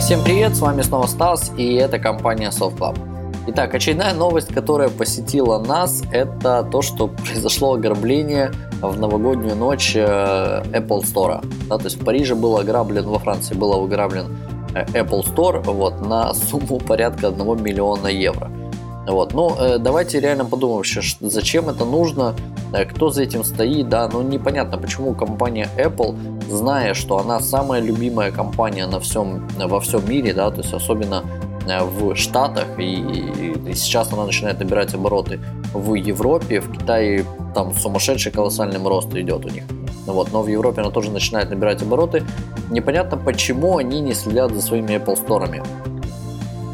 Итак, всем привет, с вами снова Стас, и это компания SoftClub. Итак, очередная новость, которая посетила нас, это то, что произошло ограбление в новогоднюю ночь э, Apple Store. Да, то есть в Париже был ограблен, во Франции был ограблен э, Apple Store вот, на сумму порядка 1 миллиона евро. Вот. Ну, э, давайте реально подумаем вообще, зачем это нужно, кто за этим стоит, да, ну непонятно, почему компания Apple, зная, что она самая любимая компания на всем, во всем мире, да, то есть особенно Э, в Штатах, и, и сейчас она начинает набирать обороты в Европе, в Китае там сумасшедший колоссальный рост идет у них. Вот, но в Европе она тоже начинает набирать обороты. Непонятно, почему они не следят за своими Apple Store.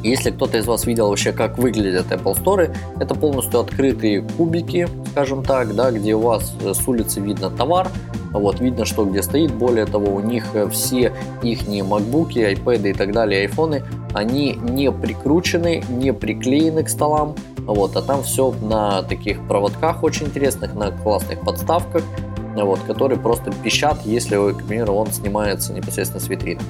Если кто-то из вас видел вообще, как выглядят Apple Store, это полностью открытые кубики, скажем так, да, где у вас с улицы видно товар, вот, видно, что где стоит. Более того, у них э, все их MacBook, iPad и так далее, айфоны, они не прикручены, не приклеены к столам, вот, а там все на таких проводках очень интересных, на классных подставках, вот, которые просто пищат, если, к примеру, он снимается непосредственно с витрины.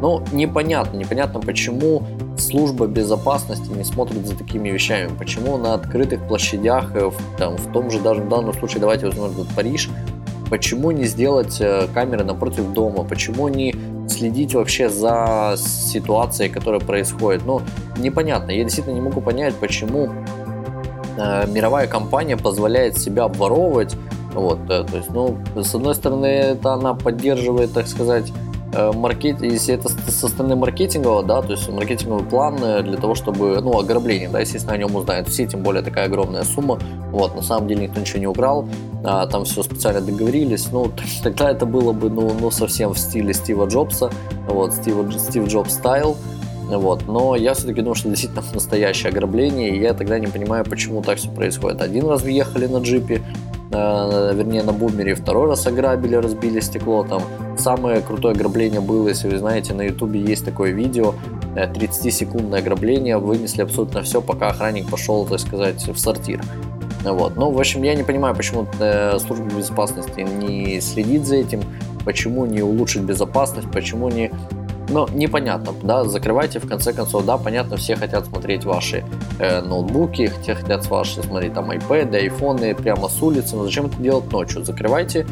Ну, непонятно, непонятно, почему служба безопасности не смотрит за такими вещами, почему на открытых площадях, э, в, там, в том же даже в данном случае, давайте возьмем Париж, Почему не сделать э, камеры напротив дома? Почему не следить вообще за ситуацией, которая происходит? Ну, непонятно. Я действительно не могу понять, почему э, мировая компания позволяет себя обворовывать. Вот, то есть, ну, с одной стороны, это она поддерживает, так сказать, маркет, если это со стороны маркетингового, да, то есть маркетинговый план э, для того, чтобы, ну, ограбление, да, естественно, о нем узнают все, тем более такая огромная сумма, вот, на самом деле никто ничего не украл, а, там все специально договорились, ну, тогда это было бы, ну, ну, совсем в стиле Стива Джобса, вот, Стива, Стив Джобс стайл, вот. Но я все-таки думаю, что действительно настоящее ограбление, и я тогда не понимаю, почему так все происходит. Один раз въехали на джипе, э, вернее на бумере, второй раз ограбили, разбили стекло, там Самое крутое ограбление было, если вы знаете, на ютубе есть такое видео, 30-секундное э, ограбление, вынесли абсолютно все, пока охранник пошел, так сказать, в сортир. Вот. Ну, в общем, я не понимаю, почему э, служба безопасности не следит за этим, почему не улучшить безопасность, почему не... Ну, непонятно, да, закрывайте в конце концов, да, понятно, все хотят смотреть ваши э, ноутбуки, все хотят ваши смотреть там iPad, айфоны прямо с улицы, но зачем это делать ночью? Закрывайте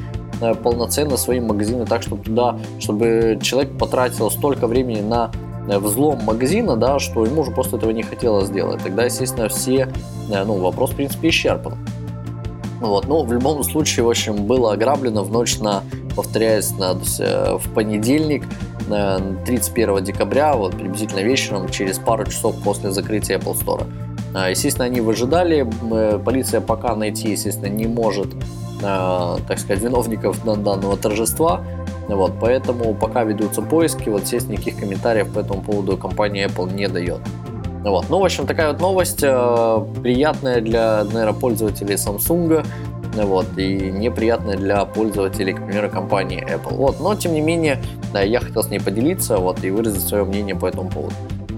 полноценно свои магазины так, чтобы туда, чтобы человек потратил столько времени на э, взлом магазина, да, что ему уже просто этого не хотелось сделать. Тогда, естественно, все, э, ну, вопрос, в принципе, исчерпан. Вот, ну, в любом случае, в общем, было ограблено в ночь на, повторяюсь, на, в понедельник, 31 декабря, вот приблизительно вечером, через пару часов после закрытия Apple Store. Естественно, они выжидали, полиция пока найти, естественно, не может Э, так сказать, виновников данного торжества. Вот, поэтому пока ведутся поиски, вот здесь никаких комментариев по этому поводу компания Apple не дает. Вот. Ну, в общем, такая вот новость, э, приятная для, наверное, пользователей Samsung, вот, и неприятная для пользователей, к примеру, компании Apple. Вот, но, тем не менее, да, я хотел с ней поделиться, вот, и выразить свое мнение по этому поводу.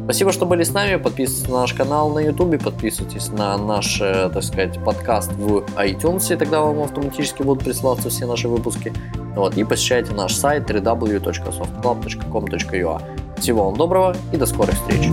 Спасибо, что были с нами. Подписывайтесь на наш канал на YouTube, подписывайтесь на наш, э, так сказать, подкаст в iTunes, и тогда вам автоматически будут присылаться все наши выпуски. Вот, и посещайте наш сайт www.softclub.com.ua. Всего вам доброго и до скорых встреч!